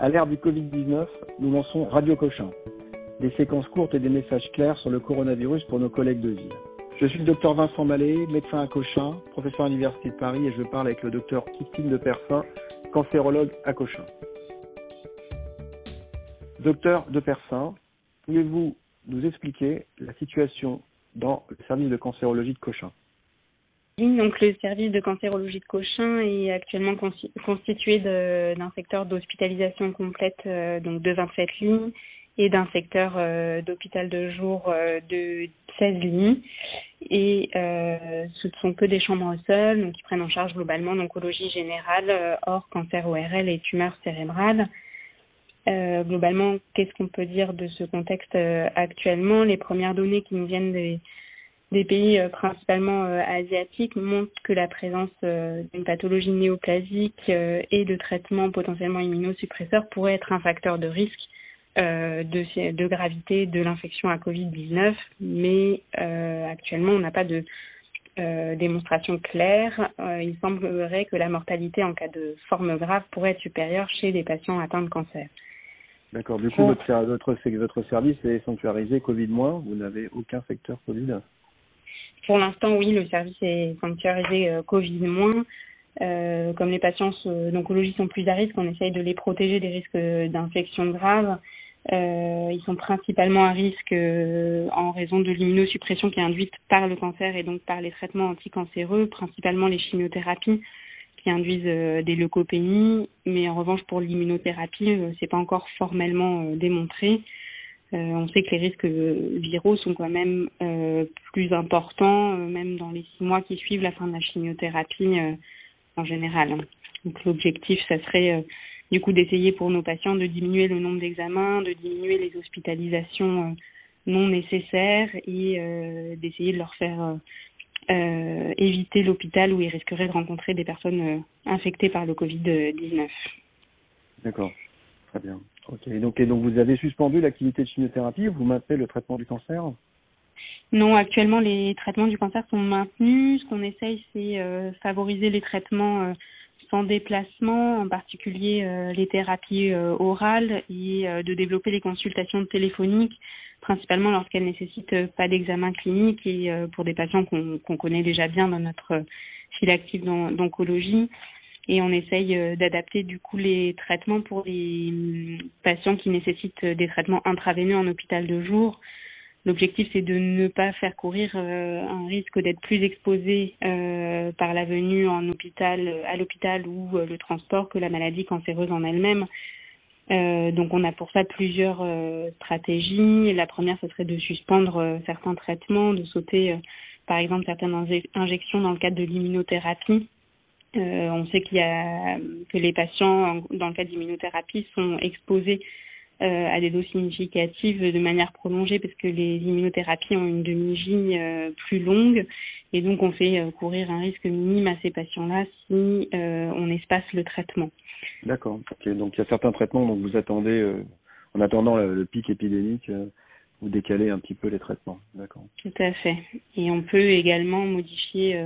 À l'ère du Covid-19, nous lançons Radio Cochin, des séquences courtes et des messages clairs sur le coronavirus pour nos collègues de ville. Je suis le docteur Vincent Mallet, médecin à Cochin, professeur à l'Université de Paris et je parle avec le docteur Christine de Persin, cancérologue à Cochin. Docteur de Persin, pouvez-vous nous expliquer la situation dans le service de cancérologie de Cochin? Donc le service de cancérologie de Cochin est actuellement constitué d'un secteur d'hospitalisation complète euh, donc de 27 lignes et d'un secteur euh, d'hôpital de jour euh, de 16 lignes. Et ce ne sont que des chambres sol, donc qui prennent en charge globalement l'oncologie générale, hors cancer ORL et tumeurs cérébrales. globalement, qu'est-ce qu'on peut dire de ce contexte actuellement? Les premières données qui nous viennent des des pays euh, principalement euh, asiatiques montrent que la présence euh, d'une pathologie néoplasique et de traitements potentiellement immunosuppresseurs pourrait être un facteur de risque de, de gravité de l'infection à Covid-19, mais actuellement on n'a pas de démonstration claire. il semblerait que la mortalité en cas de forme grave pourrait être supérieure chez les patients atteints de cancer. D'accord. Du coup, votre, votre, votre service est sanctuarisé Covid-, vous n'avez aucun secteur Covid pour l'instant, oui, le service est sanctuarisé euh, Covid moins. Euh, comme les patients d'oncologie sont plus à risque, on essaye de les protéger des risques d'infection grave. Euh, ils sont principalement à risque euh, en raison de l'immunosuppression qui est induite par le cancer et donc par les traitements anticancéreux, principalement les chimiothérapies qui induisent euh, des leucopénies. Mais en revanche, pour l'immunothérapie, euh, c'est pas encore formellement démontré. Euh, on sait que les risques viraux sont quand même euh, plus importants, euh, même dans les six mois qui suivent la fin de la chimiothérapie en général. L'objectif, ça serait du coup d'essayer pour nos patients de diminuer le nombre d'examens, de diminuer les hospitalisations non nécessaires et d'essayer de leur faire éviter l'hôpital où ils risqueraient de rencontrer des personnes infectées par le Covid-19. D'accord, très bien. Ok, donc, et donc vous avez suspendu l'activité de chimiothérapie, vous maintenez le traitement du cancer? Non, actuellement les traitements du cancer sont maintenus. Ce qu'on essaye, c'est euh, favoriser les traitements euh, sans déplacement, en particulier euh, les thérapies orales, et de développer les consultations téléphoniques, principalement lorsqu'elles nécessitent pas d'examen clinique et pour des patients qu'on connaît déjà bien dans notre fil actif d'oncologie et on essaye euh, d'adapter du coup les traitements pour les hum, patients qui nécessitent euh, des traitements intraveineux en hôpital de jour. L'objectif c'est de ne pas faire courir euh, un risque d'être plus exposé par la venue en hôpital à l'hôpital ou le transport que la maladie cancéreuse en elle-même. donc on a pour ça plusieurs stratégies. La première ce serait de suspendre certains traitements, de sauter par exemple certaines injections dans le cadre de l'immunothérapie euh, on sait qu'il y a que les patients dans le cas d'immunothérapie sont exposés euh, à des doses significatives de manière prolongée parce que les immunothérapies ont une demi-vie euh, plus longue et donc on fait courir un risque minime à ces patients-là si on espace le traitement. D'accord. Donc il y a certains traitements donc vous attendez en attendant le, pic épidémique vous décalez un petit peu les traitements. D'accord. Tout à fait. Et on peut également modifier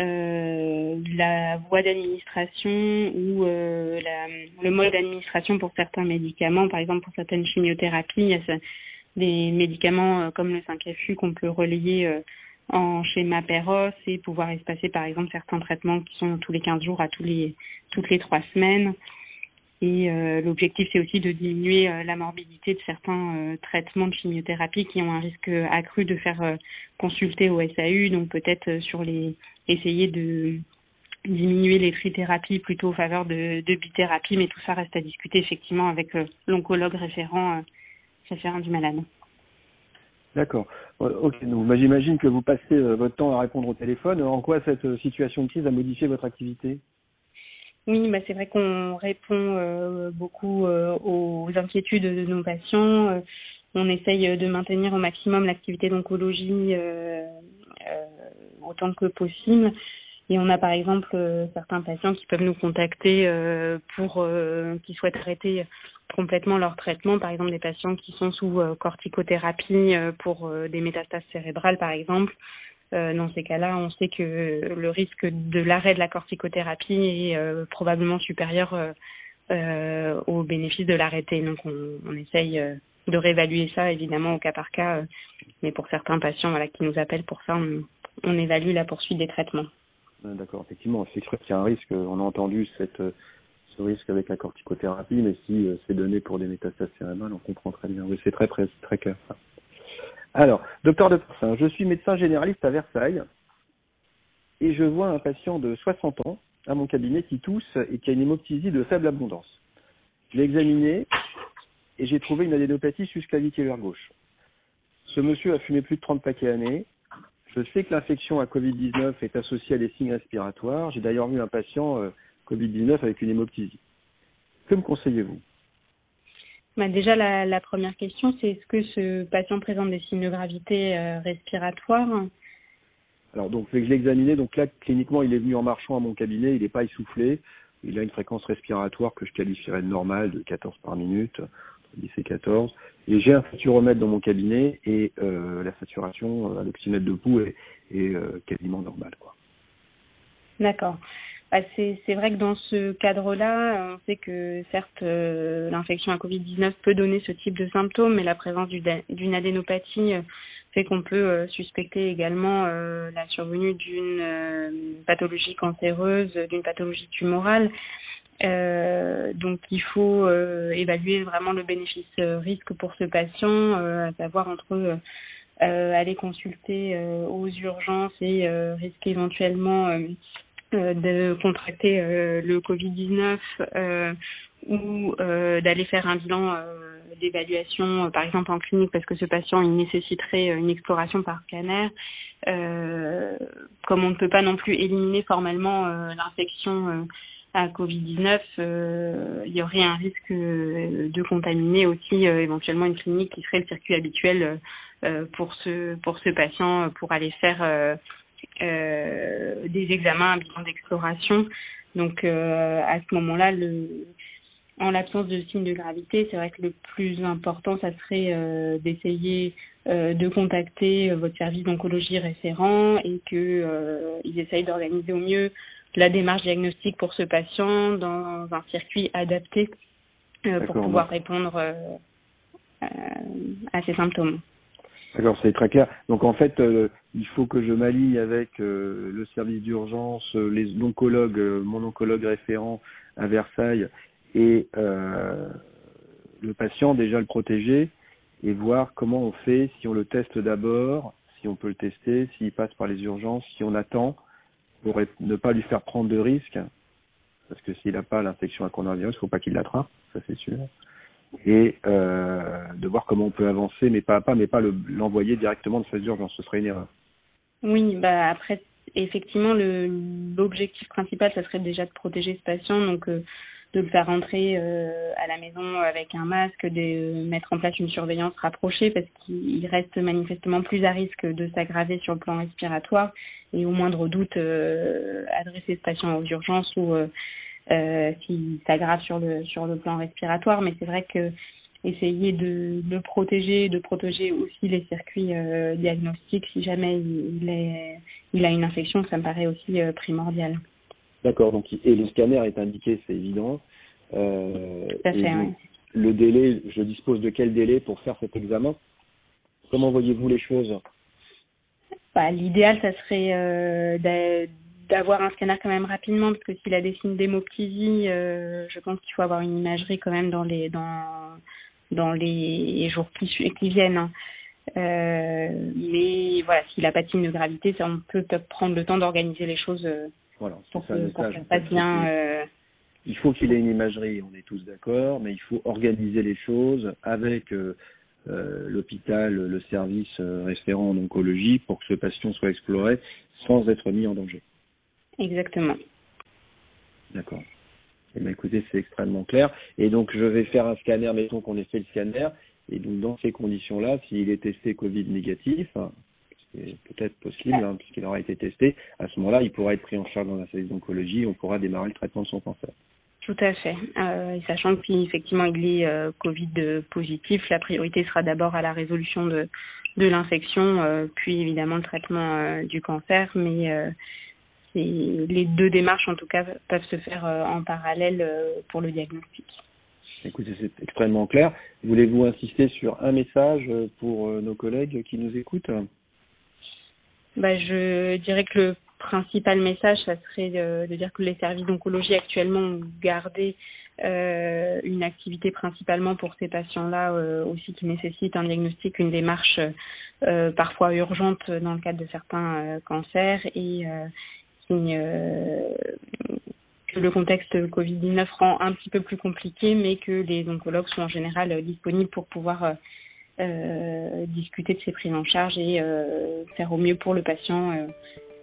euh, la voie d'administration ou euh, la, le mode d'administration pour certains médicaments, par exemple pour certaines chimiothérapies, il y a des médicaments euh, comme le 5FU qu'on peut relayer euh, en schéma PEROS et pouvoir espacer par exemple certains traitements qui sont tous les 15 jours à tous les toutes les trois semaines. Et euh, l'objectif, c'est aussi de diminuer la morbidité de certains traitements de chimiothérapie qui ont un risque accru de faire consulter au SAU, donc peut-être sur les essayer de diminuer les trithérapies plutôt en faveur de, de bithérapie, mais tout ça reste à discuter effectivement avec euh, l'oncologue référent, euh, référent du malade. D'accord. Ok. Donc, bah, j'imagine que vous passez euh, votre temps à répondre au téléphone. En quoi cette situation de crise a modifié votre activité? Oui, bah, c'est vrai qu'on répond beaucoup aux inquiétudes de nos patients. on essaye de maintenir au maximum l'activité d'oncologie autant que possible. Et on a par exemple euh, certains patients qui peuvent nous contacter euh, pour euh, qui souhaitent arrêter complètement leur traitement, par exemple des patients qui sont sous corticothérapie pour des métastases cérébrales par exemple. Dans ces cas-là, on sait que le risque de l'arrêt de la corticothérapie est probablement supérieur au bénéfice de l'arrêté. Donc on, essaye de réévaluer ça évidemment au cas par cas, mais pour certains patients qui nous appellent pour ça, on, évalue la poursuite des traitements. D'accord, effectivement, c'est sûr qu'il y a un risque. On a entendu cette, ce risque avec la corticothérapie, mais si c'est donné pour des métastases cérébrales, on comprend très bien. Oui, c'est très, très, très clair. Alors, docteur de je suis médecin généraliste à Versailles et je vois un patient de 60 ans à mon cabinet qui tousse et qui a une hémoptysie de faible abondance. Je l'ai examiné et j'ai trouvé une adénopathie susclaviculaire gauche. Ce monsieur a fumé plus de 30 paquets années. Je sais que l'infection à Covid-19 est associée à des signes respiratoires. J'ai d'ailleurs vu un patient euh, Covid-19 avec une hémoptysie. Que me conseillez-vous? Bah Déjà, la, la, première question, c'est est-ce que ce patient présente des signes de gravité euh, respiratoire Alors, donc, je l'ai examiné. Donc là, cliniquement, il est venu en marchant à mon cabinet. Il n'est pas essoufflé. Il a une fréquence respiratoire que je qualifierais de normale, de 14 par minute, 10 et 14. Et j'ai un saturomètre dans mon cabinet et euh, la saturation à l'oxymètre de pouls est, est euh, quasiment normale. D'accord. Bah, c'est vrai que dans ce cadre-là, on sait que certes euh, l'infection à Covid-19 peut donner ce type de symptômes, mais la présence d'une adénopathie euh, fait qu'on peut euh, suspecter également la survenue d'une pathologie cancéreuse, d'une pathologie tumorale. donc il faut évaluer vraiment le bénéfice-risque pour ce patient, à savoir entre aller consulter aux urgences et risquer éventuellement de contracter euh, le Covid-19 euh, ou d'aller faire un bilan d'évaluation, par exemple en clinique, parce que ce patient il nécessiterait une exploration par scanner. comme on ne peut pas non plus éliminer formellement l'infection à Covid-19, il y aurait un risque de contaminer aussi éventuellement une clinique qui serait le circuit habituel pour ce pour ce patient pour aller faire euh, des examens, un bilan d'exploration. Donc euh, à ce moment-là, le, en l'absence de signes de gravité, c'est vrai que le plus important, ça serait euh, d'essayer euh, de contacter votre service d'oncologie référent et que euh, ils essayent d'organiser au mieux la démarche diagnostique pour ce patient dans un circuit adapté pour pouvoir répondre à ces symptômes. D'accord, c'est très clair. Donc en fait, euh, il faut que je m'allie avec euh, le service d'urgence, euh, les oncologues, mon oncologue référent à Versailles et le patient déjà le protéger et voir comment on fait, si on le teste d'abord, si on peut le tester, s'il passe par les urgences, si on attend pour ne pas lui faire prendre de risques, parce que s'il n'a pas l'infection à coronavirus, il ne faut pas qu'il l'attrape, ça c'est sûr et euh, de voir comment on peut avancer, mais pas à pas, mais pas l'envoyer directement de phase d'urgence. Ce serait une erreur. Oui, bah après, effectivement, l'objectif principal, ça serait déjà de protéger ce patient, donc euh, de le faire rentrer euh, à la maison avec un masque, de mettre en place une surveillance rapprochée, parce qu'il reste manifestement plus à risque de s'aggraver sur le plan respiratoire, et au moindre doute, adresser ce patient aux urgences ou euh, qui s'aggrave sur le sur le plan respiratoire. Mais c'est vrai que essayer de le protéger, de protéger aussi les circuits euh, diagnostiques si jamais il, est, il a une infection, ça me paraît aussi euh, primordial. D'accord, donc et le scanner est indiqué, c'est évident. Euh, Tout à fait, oui. Le délai, je dispose de quel délai pour faire cet examen? Comment voyez-vous les choses? Bah, L'idéal, ça serait euh, d'avoir un scanner quand même rapidement parce que s'il a des signes d'hémoptysie, euh, je pense qu'il faut avoir une imagerie quand même dans les dans dans les jours qui, qui viennent. Euh, mais voilà, s'il n'a pas de signe de gravité, ça, on peut prendre le temps d'organiser les choses euh, voilà, pour, ça, que, ça passe bien. Euh... Il faut qu'il ait une imagerie, on est tous d'accord, mais il faut organiser les choses avec euh, l'hôpital, le service référent en oncologie pour que ce patient soit exploré sans être mis en danger. Exactement. D'accord. Eh bien, écoutez, c'est extrêmement clair. Et donc, je vais faire un scanner, mettons qu'on ait fait le scanner. Et donc, dans ces conditions-là, s'il est testé Covid négatif, c'est peut-être possible, hein, puisqu'il aura été testé, à ce moment-là, il pourra être pris en charge dans la service d'oncologie et on pourra démarrer le traitement de son cancer. Tout à fait. Euh, et sachant que si effectivement il est euh, Covid positif, la priorité sera d'abord à la résolution de, de l'infection, euh, puis évidemment le traitement euh, du cancer. Mais les deux démarches, en tout cas, peuvent se faire en parallèle pour le diagnostic. Écoutez, c'est extrêmement clair. Voulez-vous insister sur un message pour nos collègues qui nous écoutent? Bah, Je dirais que le principal message, ça serait de, dire que les services d'oncologie actuellement ont gardé euh, une activité principalement pour ces patients-là euh, aussi qui nécessitent un diagnostic, une démarche euh, parfois urgente dans le cadre de certains cancers et que le contexte Covid-19 rend un petit peu plus compliqué, mais que les oncologues sont en général disponibles pour pouvoir discuter de ces prises en charge et faire au mieux pour le patient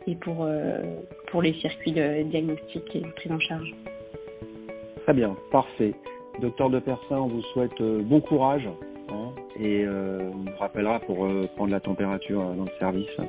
et pour, euh, pour les circuits de diagnostic et de prise en charge. Très bien, parfait. Docteur de Persin, on vous souhaite euh, bon courage hein, et euh, on vous rappellera pour prendre la température dans le service.